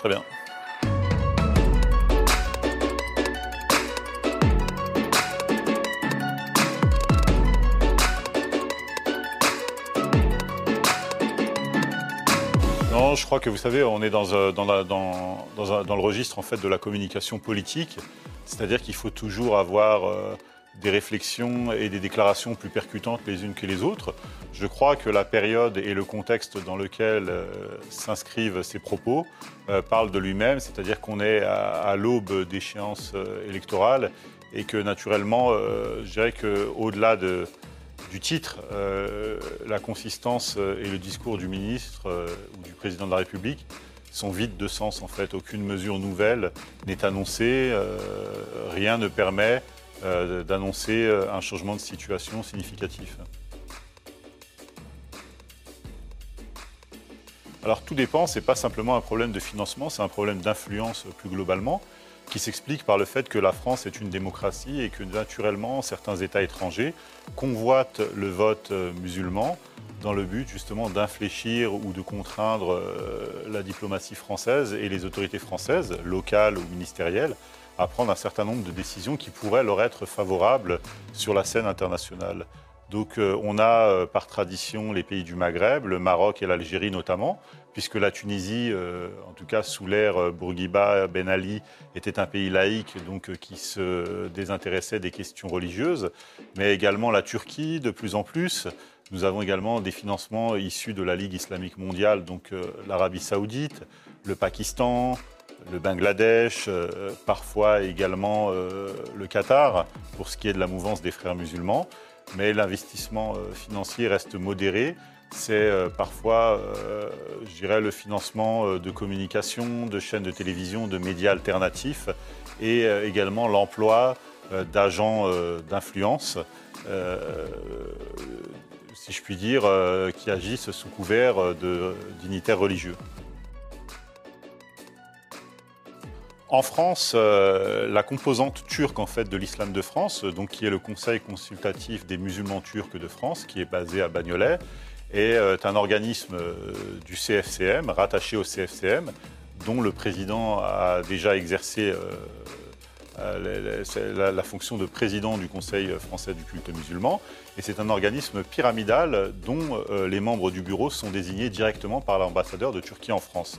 Très bien. Non, je crois que vous savez, on est dans, euh, dans le registre en fait de la communication politique, c'est-à-dire qu'il faut toujours avoir euh, des réflexions et des déclarations plus percutantes les unes que les autres. Je crois que la période et le contexte dans lequel euh, s'inscrivent ces propos euh, parlent de lui-même, c'est-à-dire qu'on est à, l'aube d'échéances euh, électorales et que naturellement, euh, je dirais qu'au-delà de, du titre, la consistance et le discours du ministre ou du président de la République sont vides de sens en fait. Aucune mesure nouvelle n'est annoncée, rien ne permet d'annoncer euh, un changement de situation significatif. Alors tout dépend, c'est pas simplement un problème de financement, c'est un problème d'influence plus globalement qui s'explique par le fait que la France est une démocratie et que naturellement certains États étrangers convoitent le vote euh, musulman dans le but justement d'infléchir ou de contraindre euh, la diplomatie française et les autorités françaises, locales ou ministérielles, à prendre un certain nombre de décisions qui pourraient leur être favorables sur la scène internationale. Donc euh, on a euh, par tradition les pays du Maghreb, le Maroc et l'Algérie notamment, puisque la Tunisie, euh, en tout cas sous l'ère Bourguiba, Ben Ali, était un pays laïque donc qui se désintéressait des questions religieuses, mais également la Turquie de plus en plus. Nous avons également des financements issus de la Ligue islamique mondiale, donc l'Arabie saoudite, le Pakistan, le Bangladesh, euh, parfois également euh, le Qatar, pour ce qui est de la mouvance des frères musulmans. Mais l'investissement euh, financier reste modéré. C'est parfois, je dirais, le financement de communication, de chaînes de télévision, de médias alternatifs et également l'emploi d'agents d'influence, si je puis dire, qui agissent sous couvert de religieux. En France, euh, la composante turque en fait de l'islam de France, euh, donc qui est le Conseil consultatif des musulmans turcs de France, qui est basé à Bagnolet, est euh, un organisme du CFCM, rattaché au CFCM, dont le président a déjà exercé la- la- la, fonction de président du Conseil français du culte musulman. Et c'est un organisme pyramidal dont euh, les membres du bureau sont désignés directement par l'ambassadeur de Turquie en France.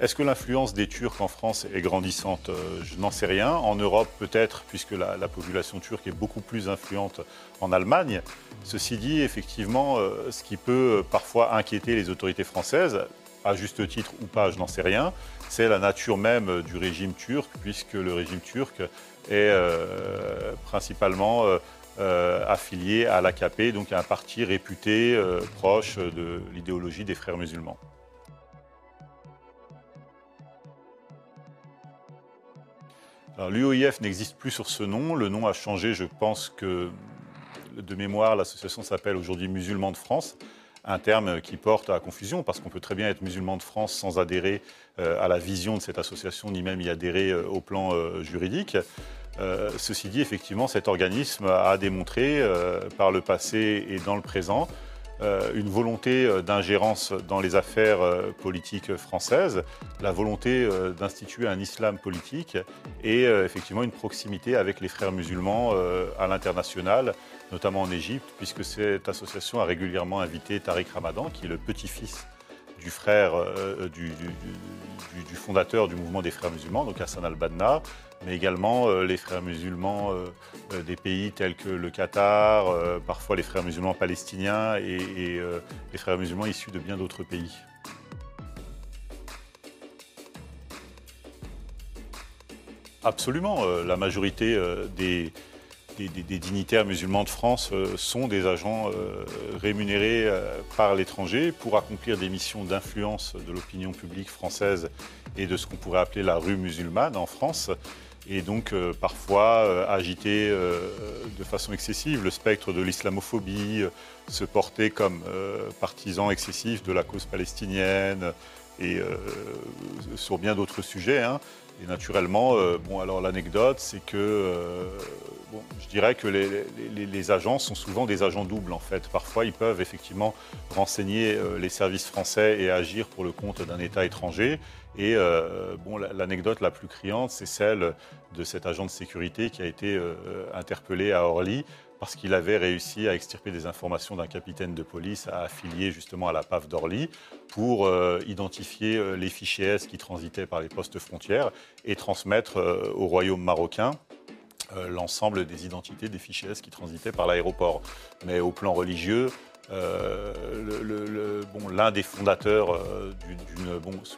Est-ce que l'influence des Turcs en France est grandissante? Euh, Je n'en sais rien. En Europe, peut-être, puisque la, la population turque est beaucoup plus influente en Allemagne. Ceci dit, effectivement, euh, ce qui peut euh, parfois inquiéter les autorités françaises, à juste titre ou pas, je n'en sais rien, c'est la nature même du régime turc, puisque le régime turc est euh, principalement euh, euh, affilié à l'AKP, donc à un parti réputé proche de l'idéologie des frères musulmans. L'UOIF n'existe plus sur ce nom. Le nom a changé. Je pense que, de mémoire, l'association s'appelle aujourd'hui Musulmans de France. Un terme qui porte à confusion parce qu'on peut très bien être musulman de France sans adhérer euh, à la vision de cette association ni même y adhérer euh, au plan euh, juridique. Ceci dit, effectivement, cet organisme a démontré par le passé et dans le présent une volonté euh, d'ingérence dans les affaires euh, politiques françaises, la volonté euh, d'instituer un islam politique et euh, effectivement une proximité avec les frères musulmans euh, à l'international, notamment en Égypte, puisque cette association a régulièrement invité Tariq Ramadan, qui est le petit-fils du frère euh, du, du- fondateur du mouvement des frères musulmans, donc Hassan al-Banna, mais également euh, les frères musulmans euh, euh, des pays tels que le Qatar, euh, parfois les frères musulmans palestiniens et, euh, les frères musulmans issus de bien d'autres pays. Absolument, euh, la majorité euh, des, des- dignitaires musulmans de France euh, sont des agents euh, rémunérés euh, par l'étranger pour accomplir des missions d'influence de l'opinion publique française et de ce qu'on pourrait appeler la rue musulmane en France. Et donc parfois agiter de façon excessive le spectre de l'islamophobie, se porter comme partisan excessif de la cause palestinienne et sur bien d'autres sujets. Hein. Et naturellement, bon, alors l'anecdote, c'est que je dirais que les, agents sont souvent des agents doubles en fait. Parfois, ils peuvent effectivement renseigner euh, les services français et agir pour le compte d'un État étranger. Et euh, l'anecdote la plus criante, c'est celle de cet agent de sécurité qui a été euh, interpellé à Orly parce qu'il avait réussi à extirper des informations d'un capitaine de police affilié justement à la PAF d'Orly pour identifier les fichiers S qui transitaient par les postes frontières et transmettre au royaume marocain l'ensemble des identités des fichiers S qui transitaient par l'aéroport. Mais au plan religieux, euh, l'un des fondateurs euh,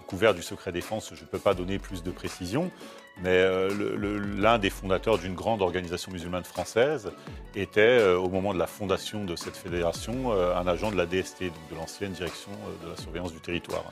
couvert du secret défense, je ne peux pas donner plus de précisions, mais l'un des fondateurs d'une grande organisation musulmane française était, au moment de la fondation de cette fédération, un agent de la DST, donc de l'ancienne direction de la surveillance du territoire.